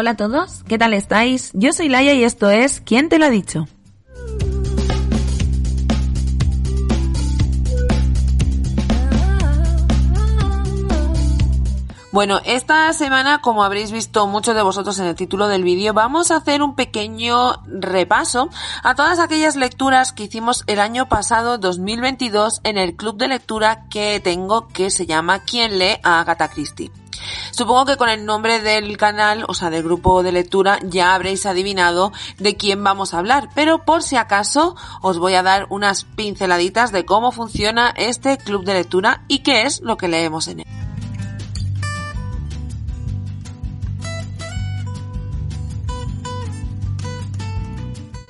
Hola a todos, ¿qué tal estáis? Yo soy Laia y esto es ¿Quién te lo ha dicho? Bueno, esta semana, como habréis visto muchos de vosotros en el título del vídeo, vamos a hacer un pequeño repaso a todas aquellas lecturas que hicimos el año pasado, 2022, en el club de lectura que tengo que se llama ¿Quién lee a Agatha Christie? Supongo que con el nombre del canal, o sea, del grupo de lectura, ya habréis adivinado de quién vamos a hablar, pero por si acaso os voy a dar unas pinceladitas de cómo funciona este club de lectura y qué es lo que leemos en él.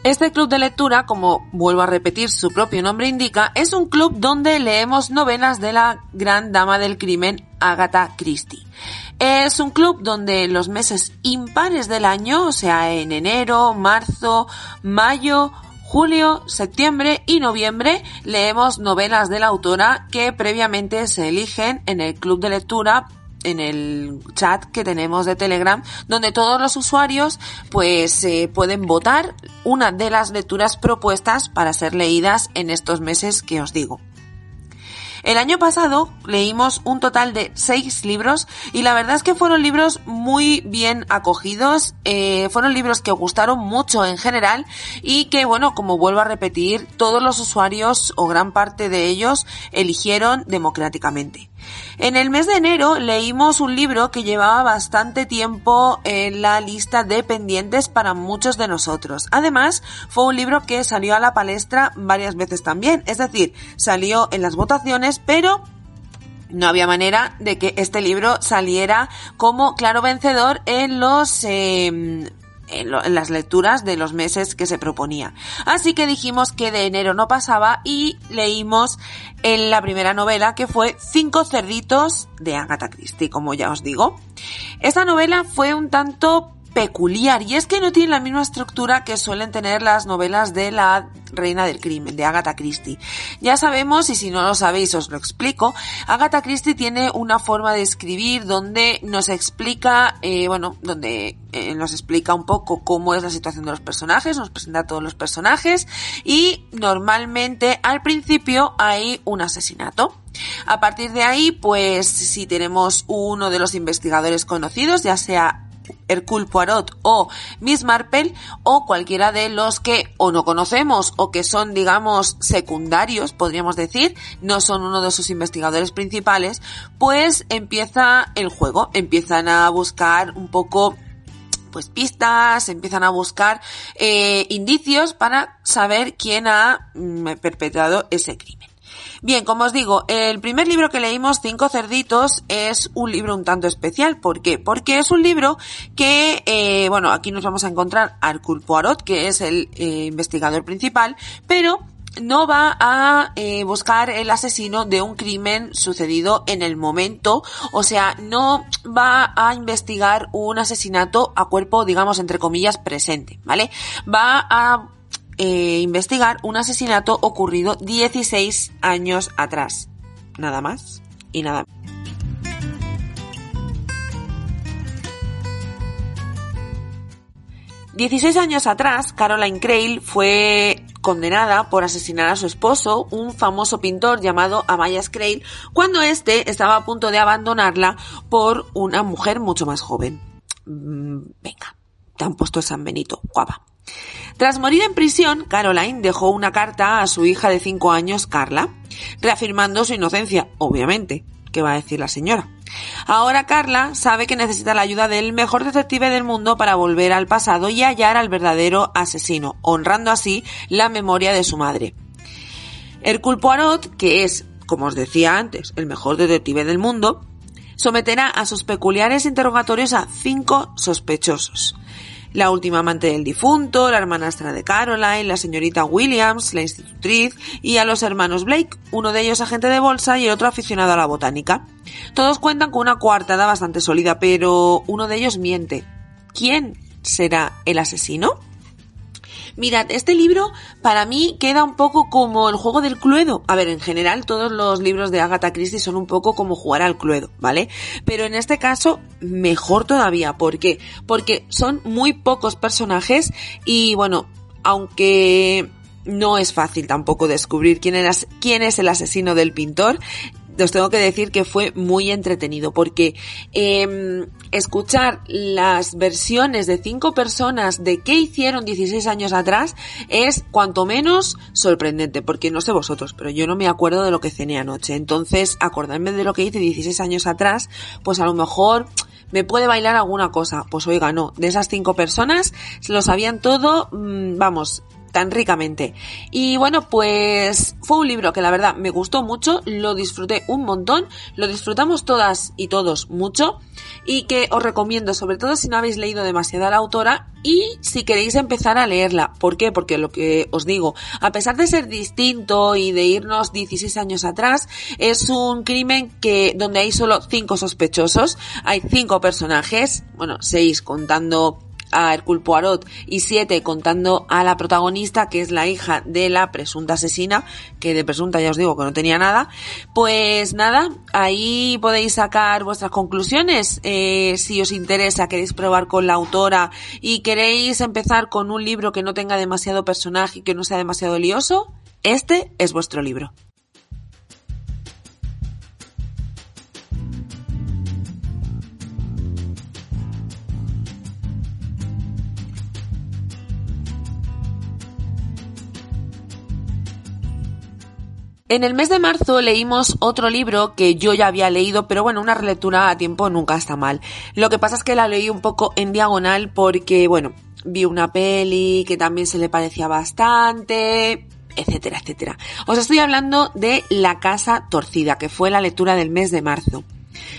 Este club de lectura, como vuelvo a repetir su propio nombre indica, es un club donde leemos novelas de la gran dama del crimen Agatha Christie. Es un club donde los meses impares del año, o sea, en enero, marzo, mayo, julio, septiembre y noviembre leemos novelas de la autora que previamente se eligen en el club de lectura en el chat que tenemos de Telegram, donde todos los usuarios pues eh, pueden votar una de las lecturas propuestas para ser leídas en estos meses que os digo. El año pasado leímos un total de seis libros y la verdad es que fueron libros muy bien acogidos, eh, fueron libros que gustaron mucho en general y que bueno, como vuelvo a repetir, todos los usuarios o gran parte de ellos eligieron democráticamente. En el mes de enero leímos un libro que llevaba bastante tiempo en la lista de pendientes para muchos de nosotros. Además, fue un libro que salió a la palestra varias veces también, es decir, salió en las votaciones, pero no había manera de que este libro saliera como claro vencedor en los eh, en, las lecturas de los meses que se proponía. Así que dijimos que de enero no pasaba y leímos en la primera novela que fue Cinco cerditos de Agatha Christie, como ya os digo. Esta novela fue un tanto peculiar y es que no tiene la misma estructura que suelen tener las novelas de la Reina del Crimen, de Agatha Christie. Ya sabemos, y si no lo sabéis os lo explico, Agatha Christie tiene una forma de escribir donde nos explica, eh, bueno, donde eh, nos explica un poco cómo es la situación de los personajes, nos presenta a todos los personajes y normalmente al principio hay un asesinato. A partir de ahí, pues si tenemos uno de los investigadores conocidos, ya sea Hercule Poirot o Miss Marple o cualquiera de los que o no conocemos o que son digamos secundarios, podríamos decir, no son uno de sus investigadores principales, pues empieza el juego, empiezan a buscar un poco pues pistas, empiezan a buscar eh, indicios para saber quién ha mm, perpetrado ese crimen. Bien, como os digo, el primer libro que leímos, Cinco Cerditos, es un libro un tanto especial. ¿Por qué? Porque es un libro que, eh, bueno, aquí nos vamos a encontrar a Hercule Poirot, que es el eh, investigador principal, pero no va a eh, buscar el asesino de un crimen sucedido en el momento, o sea, no va a investigar un asesinato a cuerpo, digamos, entre comillas, presente, ¿vale? Va a eh, investigar un asesinato ocurrido 16 años atrás. Nada más y nada 16 años atrás, Caroline Crail fue condenada por asesinar a su esposo, un famoso pintor llamado Amayas Crail, cuando éste estaba a punto de abandonarla por una mujer mucho más joven. Mm, venga, te han puesto San Benito, guapa. Tras morir en prisión, Caroline dejó una carta a su hija de 5 años, Carla, reafirmando su inocencia, obviamente. ¿Qué va a decir la señora? Ahora Carla sabe que necesita la ayuda del mejor detective del mundo para volver al pasado y hallar al verdadero asesino, honrando así la memoria de su madre. Hercule Poirot, que es como os decía antes, el mejor detective del mundo, someterá a sus peculiares interrogatorios a cinco sospechosos. La última amante del difunto, la hermanastra de Caroline, la señorita Williams, la institutriz y a los hermanos Blake, uno de ellos agente de bolsa y el otro aficionado a la botánica. Todos cuentan con una coartada bastante sólida, pero uno de ellos miente. ¿Quién será el asesino? Mirad, este libro para mí queda un poco como el juego del cluedo. A ver, en general todos los libros de Agatha Christie son un poco como jugar al cluedo, ¿vale? Pero en este caso mejor todavía. ¿Por qué? Porque son muy pocos personajes y bueno, aunque no es fácil tampoco descubrir quién, era, quién es el asesino del pintor os tengo que decir que fue muy entretenido porque eh, escuchar las versiones de cinco personas de qué hicieron 16 años atrás es cuanto menos sorprendente porque no sé vosotros, pero yo no me acuerdo de lo que cené anoche. Entonces, acordarme de lo que hice 16 años atrás, pues a lo mejor me puede bailar alguna cosa. Pues oiga, no, de esas cinco personas lo sabían todo, mmm, vamos, tan ricamente. Y bueno, pues fue un libro que la verdad me gustó mucho, lo disfruté un montón, lo disfrutamos todas y todos mucho y que os recomiendo, sobre todo si no habéis leído demasiado a la autora y si queréis empezar a leerla. ¿Por qué? Porque lo que os digo, a pesar de ser distinto y de irnos 16 años atrás, es un crimen que donde hay solo cinco sospechosos, hay cinco personajes, bueno, seis contando a Hercule Poirot y siete contando a la protagonista que es la hija de la presunta asesina que de presunta ya os digo que no tenía nada. Pues nada ahí podéis sacar vuestras conclusiones eh, si os interesa queréis probar con la autora y queréis empezar con un libro que no tenga demasiado personaje y que no sea demasiado lioso este es vuestro libro En el mes de marzo leímos otro libro que yo ya había leído, pero bueno, una relectura a tiempo nunca está mal. Lo que pasa es que la leí un poco en diagonal porque, bueno, vi una peli que también se le parecía bastante, etcétera, etcétera. Os estoy hablando de La Casa Torcida, que fue la lectura del mes de marzo.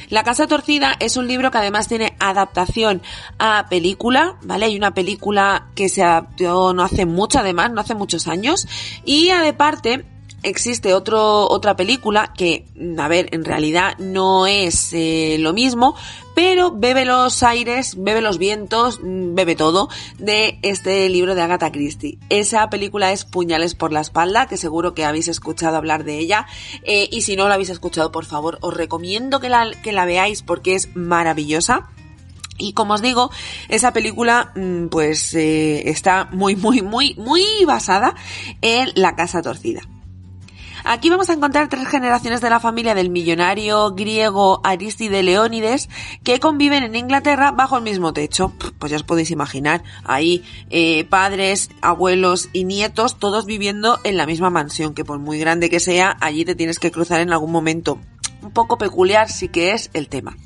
La Casa Torcida es un libro que además tiene adaptación a película, ¿vale? Hay una película que se adaptó no hace mucho, además, no hace muchos años, y parte existe otro, otra película que, a ver, en realidad no es eh, lo mismo, pero bebe los aires, bebe los vientos, mm, bebe todo de este libro de Agatha Christie. Esa película es Puñales por la espalda, que seguro que habéis escuchado hablar de ella, eh, y si no la habéis escuchado, por favor, os recomiendo que la, que la veáis porque es maravillosa. Y como os digo, esa película mm, pues eh, está muy, muy, muy, muy basada en La Casa Torcida. Aquí vamos a encontrar tres generaciones de la familia del millonario griego Aristide Leónides que conviven en Inglaterra bajo el mismo techo. Pues ya os podéis imaginar, ahí eh, padres, abuelos y nietos todos viviendo en la misma mansión, que por muy grande que sea, allí te tienes que cruzar en algún momento. Un poco peculiar sí que es el tema.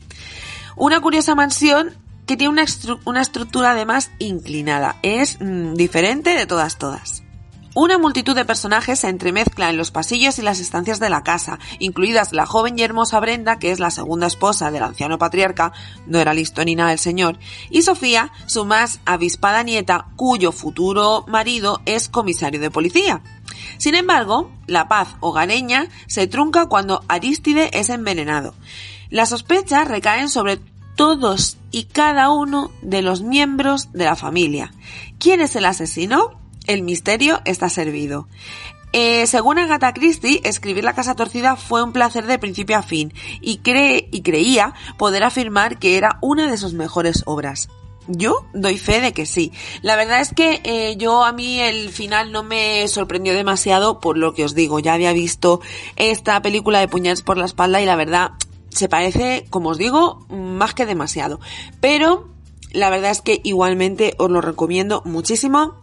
Una curiosa mansión que tiene una, una estructura además inclinada. Es mm, diferente de todas todas. Una multitud de personajes se entremezcla en los pasillos y las estancias de la casa, incluidas la joven y hermosa Brenda, que es la segunda esposa del anciano patriarca, no era listo ni nada el señor, y Sofía, su más avispada nieta, cuyo futuro marido es comisario de policía. Sin embargo, la paz hogareña se trunca cuando Aristide es envenenado. Las sospechas recaen sobre todos y cada uno de los miembros de la familia. ¿Quién es el asesino? El misterio está servido. Eh, según Agatha Christie, escribir La Casa Torcida fue un placer de principio a fin y, y creía poder afirmar que era una de sus mejores obras. Yo doy fe de que sí. La verdad es que eh, yo a mí el final no me sorprendió demasiado por lo que os digo. Ya había visto esta película de puñales por la espalda y la verdad se parece, como os digo, más que demasiado. Pero la verdad es que igualmente os lo recomiendo muchísimo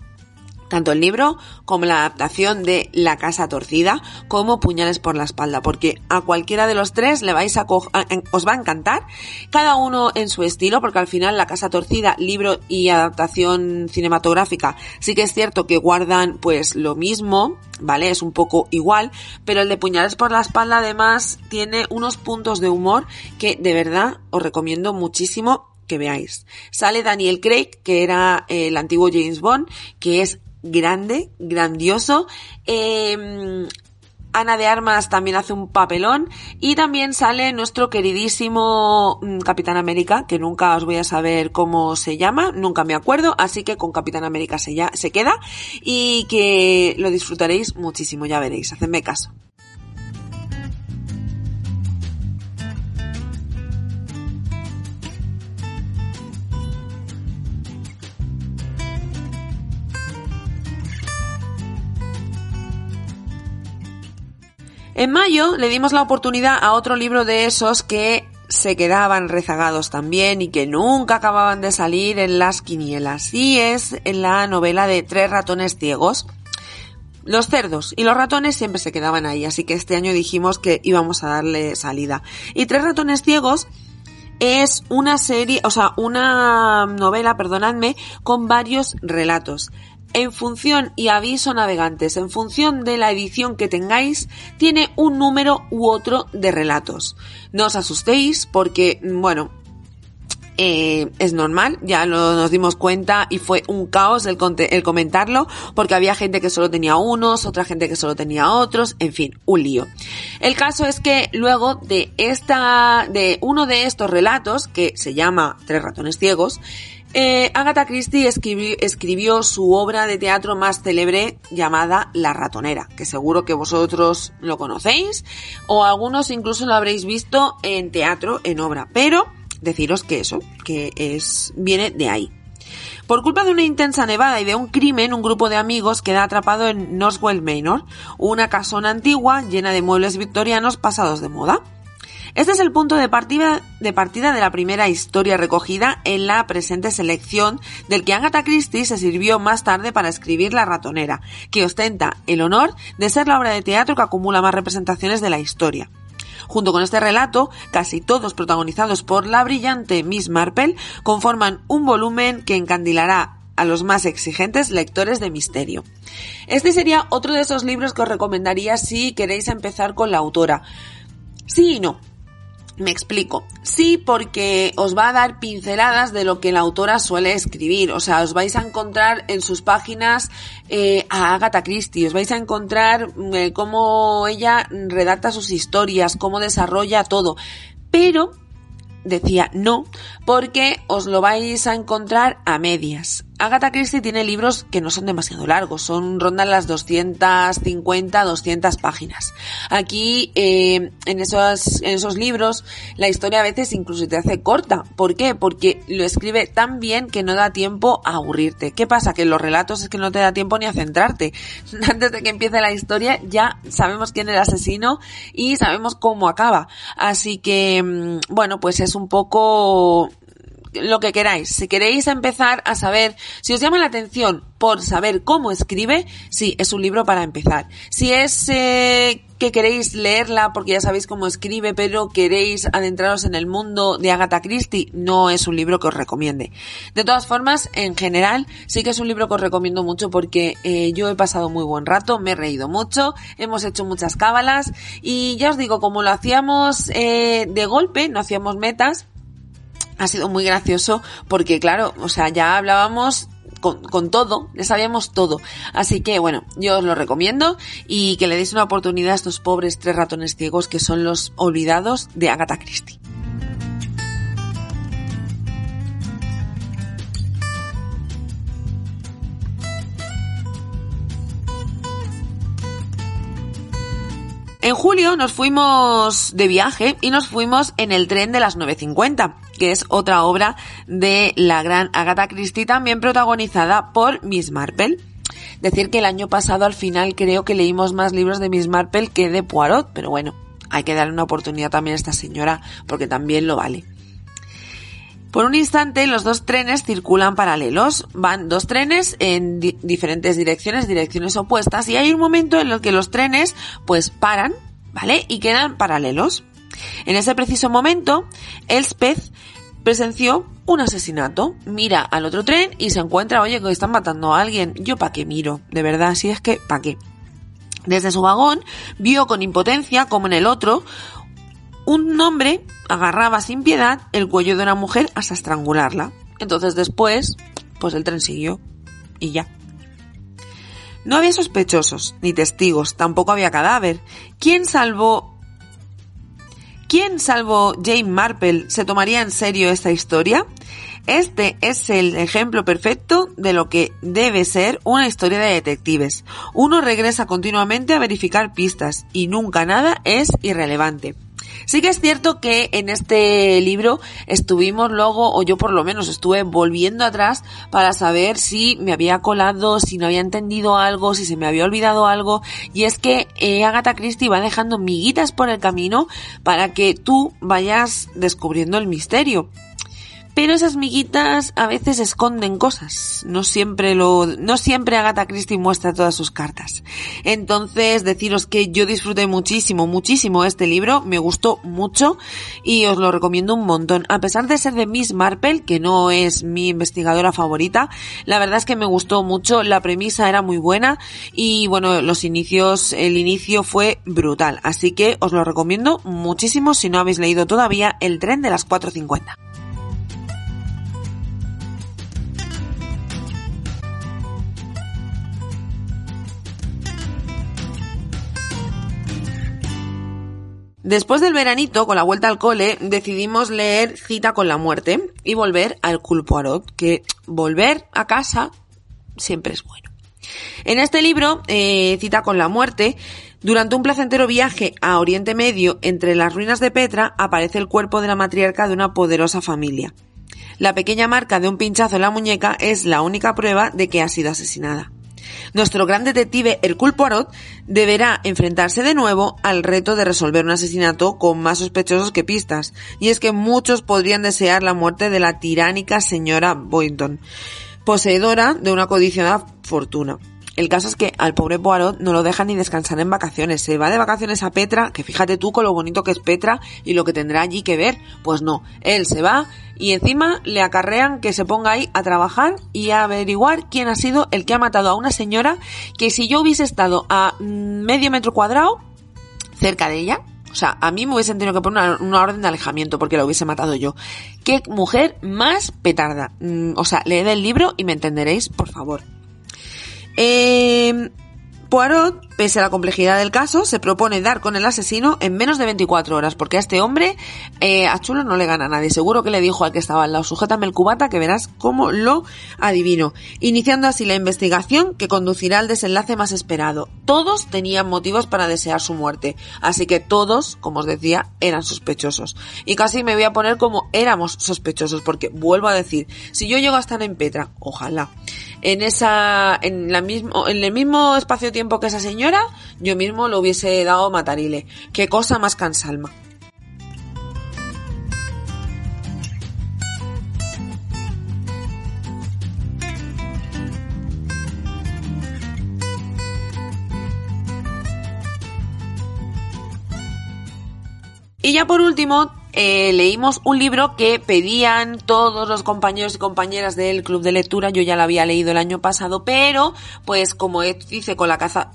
tanto el libro como la adaptación de La Casa Torcida como Puñales por la Espalda, porque a cualquiera de los tres le vais a, os va a encantar, cada uno en su estilo, porque al final La Casa Torcida, libro y adaptación cinematográfica, sí que es cierto que guardan pues lo mismo, ¿vale? Es un poco igual, pero el de Puñales por la Espalda además tiene unos puntos de humor que de verdad os recomiendo muchísimo que veáis. Sale Daniel Craig, que era el antiguo James Bond, que es grande, grandioso. Eh, Ana de Armas también hace un papelón y también sale nuestro queridísimo mm, Capitán América, que nunca os voy a saber cómo se llama, nunca me acuerdo, así que con Capitán América se, ya, se queda y que lo disfrutaréis muchísimo, ya veréis, hacedme caso. En mayo le dimos la oportunidad a otro libro de esos que se quedaban rezagados también y que nunca acababan de salir en las quinielas. Y es en la novela de Tres ratones ciegos. Los cerdos y los ratones siempre se quedaban ahí, así que este año dijimos que íbamos a darle salida. Y Tres ratones ciegos es una serie, o sea, una novela, perdonadme, con varios relatos en función y aviso navegantes, en función de la edición que tengáis, tiene un número u otro de relatos. No os asustéis porque, bueno, eh, es normal, ya nos dimos cuenta y fue un caos el, el comentarlo porque había gente que solo tenía unos, otra gente que solo tenía otros, en fin, un lío. El caso es que luego de esta, de uno de estos relatos que se llama Tres ratones ciegos, eh, Agatha Christie escribió, su obra de teatro más célebre llamada La ratonera, que seguro que vosotros lo conocéis o algunos incluso lo habréis visto en teatro, en obra, pero deciros que eso, que es, viene de ahí. Por culpa de una intensa nevada y de un crimen, un grupo de amigos queda atrapado en Northwell Manor, una casona antigua llena de muebles victorianos pasados de moda. Este es el punto de partida, de la primera historia recogida en la presente selección del que Agatha Christie se sirvió más tarde para escribir La ratonera, que ostenta el honor de ser la obra de teatro que acumula más representaciones de la historia. Junto con este relato, casi todos protagonizados por la brillante Miss Marple, conforman un volumen que encandilará a los más exigentes lectores de misterio. Este sería otro de esos libros que os recomendaría si queréis empezar con la autora. Sí y no. Me explico. Sí, porque os va a dar pinceladas de lo que la autora suele escribir. O sea, os vais a encontrar en sus páginas eh, a Agatha Christie, os vais a encontrar eh, cómo ella redacta sus historias, cómo desarrolla todo. Pero decía no, porque os lo vais a encontrar a medias. Agatha Christie tiene libros que no son demasiado largos, son rondan las 250, 200 páginas. Aquí, eh, en, esos, en esos libros, la historia a veces incluso te hace corta. ¿Por qué? Porque lo escribe tan bien que no da tiempo a aburrirte. ¿Qué pasa? Que en los relatos es que no te da tiempo ni a centrarte. Antes de que empiece la historia ya sabemos quién es el asesino y sabemos cómo acaba. Así que, mm, bueno, pues es un poco lo que queráis. Si queréis empezar a saber, si os llama la atención por saber cómo escribe, sí, es un libro para empezar. Si es eh, que queréis leerla porque ya sabéis cómo escribe, pero queréis adentraros en el mundo de Agatha Christie, no es un libro que os recomiende. De todas formas, en general, sí que es un libro que os recomiendo mucho porque eh, yo he pasado muy buen rato, me he reído mucho, hemos hecho muchas cábalas y ya os digo, como lo hacíamos eh, de golpe, no hacíamos metas, ha sido muy gracioso porque, claro, o sea, ya hablábamos con, con, todo, ya sabíamos todo. Así que bueno, yo os lo recomiendo y que le deis una oportunidad a estos pobres tres ratones ciegos que son los olvidados de Agatha Christie. En julio nos fuimos de viaje y nos fuimos en el tren de las 9.50 que es otra obra de la gran Agatha Christie, también protagonizada por Miss Marple. Decir que el año pasado al final creo que leímos más libros de Miss Marple que de Poirot, pero bueno, hay que darle una oportunidad también a esta señora porque también lo vale. Por un instante los dos trenes circulan paralelos, van dos trenes en diferentes direcciones, direcciones opuestas y hay un momento en el que los trenes pues paran, ¿vale? Y quedan paralelos. En ese preciso momento, Elspeth presenció un asesinato. Mira al otro tren y se encuentra, oye, que están matando a alguien. Yo pa' qué miro, de verdad, si es que pa' qué. Desde su vagón vio con impotencia como en el otro un hombre agarraba sin piedad el cuello de una mujer hasta estrangularla. Entonces después, pues el tren siguió y ya. No había sospechosos ni testigos, tampoco había cadáver. ¿Quién salvó ¿Quién, salvo Jane Marple, se tomaría en serio esta historia? Este es el ejemplo perfecto de lo que debe ser una historia de detectives. Uno regresa continuamente a verificar pistas y nunca nada es irrelevante. Sí que es cierto que en este libro estuvimos luego, o yo por lo menos estuve volviendo atrás para saber si me había colado, si no había entendido algo, si se me había olvidado algo. Y es que eh, Agatha Christie va dejando miguitas por el camino para que tú vayas descubriendo el misterio. Pero esas miguitas a veces esconden cosas. No siempre lo, no siempre Agatha Christie muestra todas sus cartas. Entonces, deciros que yo disfruté muchísimo, muchísimo este libro, me gustó mucho y os lo recomiendo un montón. A pesar de ser de Miss Marple, que no es mi investigadora favorita, la verdad es que me gustó mucho, la premisa era muy buena y bueno, los inicios, el inicio fue brutal. Así que os lo recomiendo muchísimo si no habéis leído todavía El tren de las 4.50. Después del veranito, con la vuelta al cole, decidimos leer Cita con la muerte y volver al Culpoarot, que volver a casa siempre es bueno. En este libro, eh, Cita con la muerte, durante un placentero viaje a Oriente Medio entre las ruinas de Petra, aparece el cuerpo de la matriarca de una poderosa familia. La pequeña marca de un pinchazo en la muñeca es la única prueba de que ha sido asesinada. Nuestro gran detective Hercule Poirot deberá enfrentarse de nuevo al reto de resolver un asesinato con más sospechosos que pistas, y es que muchos podrían desear la muerte de la tiránica señora Boynton, poseedora de una codiciada fortuna. El caso es que al pobre Poirot no lo deja ni descansar en vacaciones. Se va de vacaciones a Petra, que fíjate tú con lo bonito que es Petra y lo que tendrá allí que ver. Pues no, él se va y encima le acarrean que se ponga ahí a trabajar y a averiguar quién ha sido el que ha matado a una señora que si yo hubiese estado a medio metro cuadrado cerca de ella, o sea, a mí me hubiesen tenido que poner una, orden de alejamiento porque la hubiese matado yo. Qué mujer más petarda. Mm, o sea, leed el libro y me entenderéis, por favor. Eh, Poirot, pese a la complejidad del caso, se propone dar con el asesino en menos de 24 horas, porque a este hombre, eh, a Chulo no le gana a nadie. Seguro que le dijo al que estaba al lado, sujétame el cubata, que verás cómo lo adivino. Iniciando así la investigación que conducirá al desenlace más esperado. Todos tenían motivos para desear su muerte, así que todos, como os decía, eran sospechosos. Y casi me voy a poner como éramos sospechosos, porque vuelvo a decir, si yo llego a estar en Petra, ojalá, en esa, en la mismo, en el mismo espacio tiempo que esa señora, yo mismo lo hubiese dado matarile. Qué cosa más cansalma. Y ya por último, eh, leímos un libro que pedían todos los compañeros y compañeras del club de lectura. Yo ya lo había leído el año pasado, pero pues como hice con la casa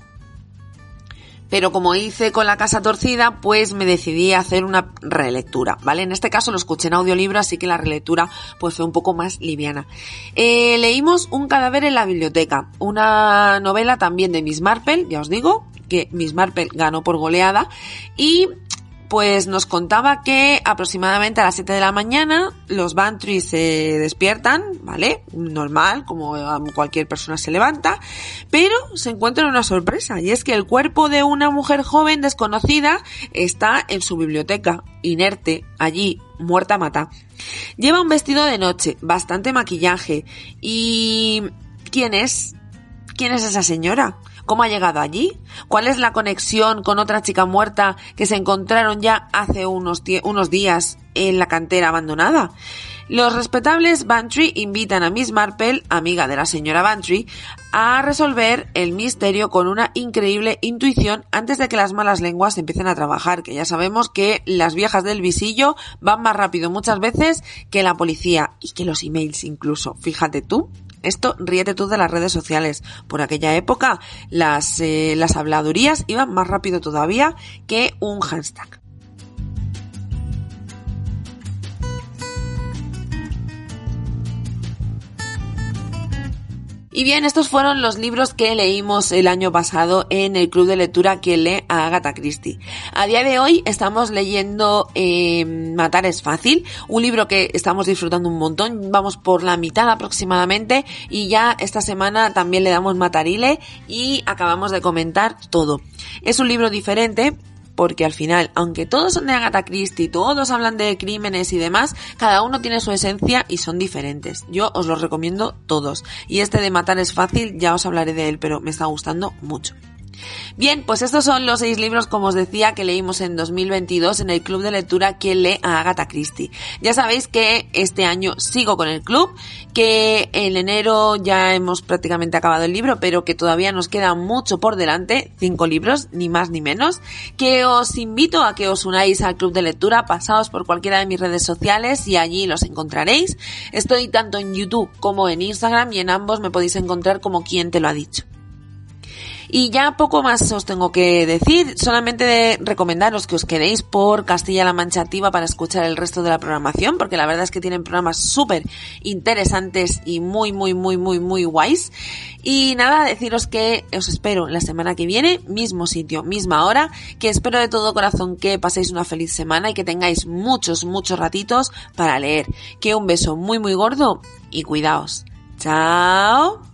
pero como hice con la casa torcida, pues me decidí a hacer una relectura, ¿vale? En este caso lo escuché en audiolibro, así que la relectura pues fue un poco más liviana. Eh, leímos Un cadáver en la biblioteca, una novela también de Miss Marple, ya os digo, que Miss Marple ganó por goleada, y pues nos contaba que aproximadamente a las 7 de la mañana los Bantry se despiertan, ¿vale? Normal, como cualquier persona se levanta, pero se encuentran una sorpresa y es que el cuerpo de una mujer joven desconocida está en su biblioteca, inerte, allí, muerta mata. Lleva un vestido de noche, bastante maquillaje y... ¿Quién es? ¿Quién es esa señora? ¿Cómo ha llegado allí? ¿Cuál es la conexión con otra chica muerta que se encontraron ya hace unos, unos días en la cantera abandonada? Los respetables Bantry invitan a Miss Marple, amiga de la señora Bantry, a resolver el misterio con una increíble intuición antes de que las malas lenguas empiecen a trabajar, que ya sabemos que las viejas del visillo van más rápido muchas veces que la policía y que los emails incluso. Fíjate tú. Esto ríete tú de las redes sociales. Por aquella época las, eh, las habladurías iban más rápido todavía que un hashtag. Y bien, estos fueron los libros que leímos el año pasado en el club de lectura que lee a Agatha Christie. A día de hoy estamos leyendo eh, Matar es fácil, un libro que estamos disfrutando un montón, vamos por la mitad aproximadamente y ya esta semana también le damos Matarile y acabamos de comentar todo. Es un libro diferente, porque al final, aunque todos son de Agatha Christie, todos hablan de crímenes y demás, cada uno tiene su esencia y son diferentes. Yo os los recomiendo todos. Y este de matar es fácil, ya os hablaré de él, pero me está gustando mucho. Bien, pues estos son los seis libros, como os decía, que leímos en 2022 en el club de lectura que lee a Agatha Christie. Ya sabéis que este año sigo con el club, que en enero ya hemos prácticamente acabado el libro, pero que todavía nos queda mucho por delante, cinco libros, ni más ni menos, que os invito a que os unáis al club de lectura, pasaos por cualquiera de mis redes sociales y allí los encontraréis. Estoy tanto en YouTube como en Instagram y en ambos me podéis encontrar como quien te lo ha dicho. Y ya poco más os tengo que decir, solamente de recomendaros que os quedéis por Castilla-La Mancha Activa para escuchar el resto de la programación, porque la verdad es que tienen programas súper interesantes y muy, muy, muy, muy, muy guays. Y nada, deciros que os espero la semana que viene, mismo sitio, misma hora, que espero de todo corazón que paséis una feliz semana y que tengáis muchos, muchos ratitos para leer. Que un beso muy, muy gordo y cuidaos. Chao.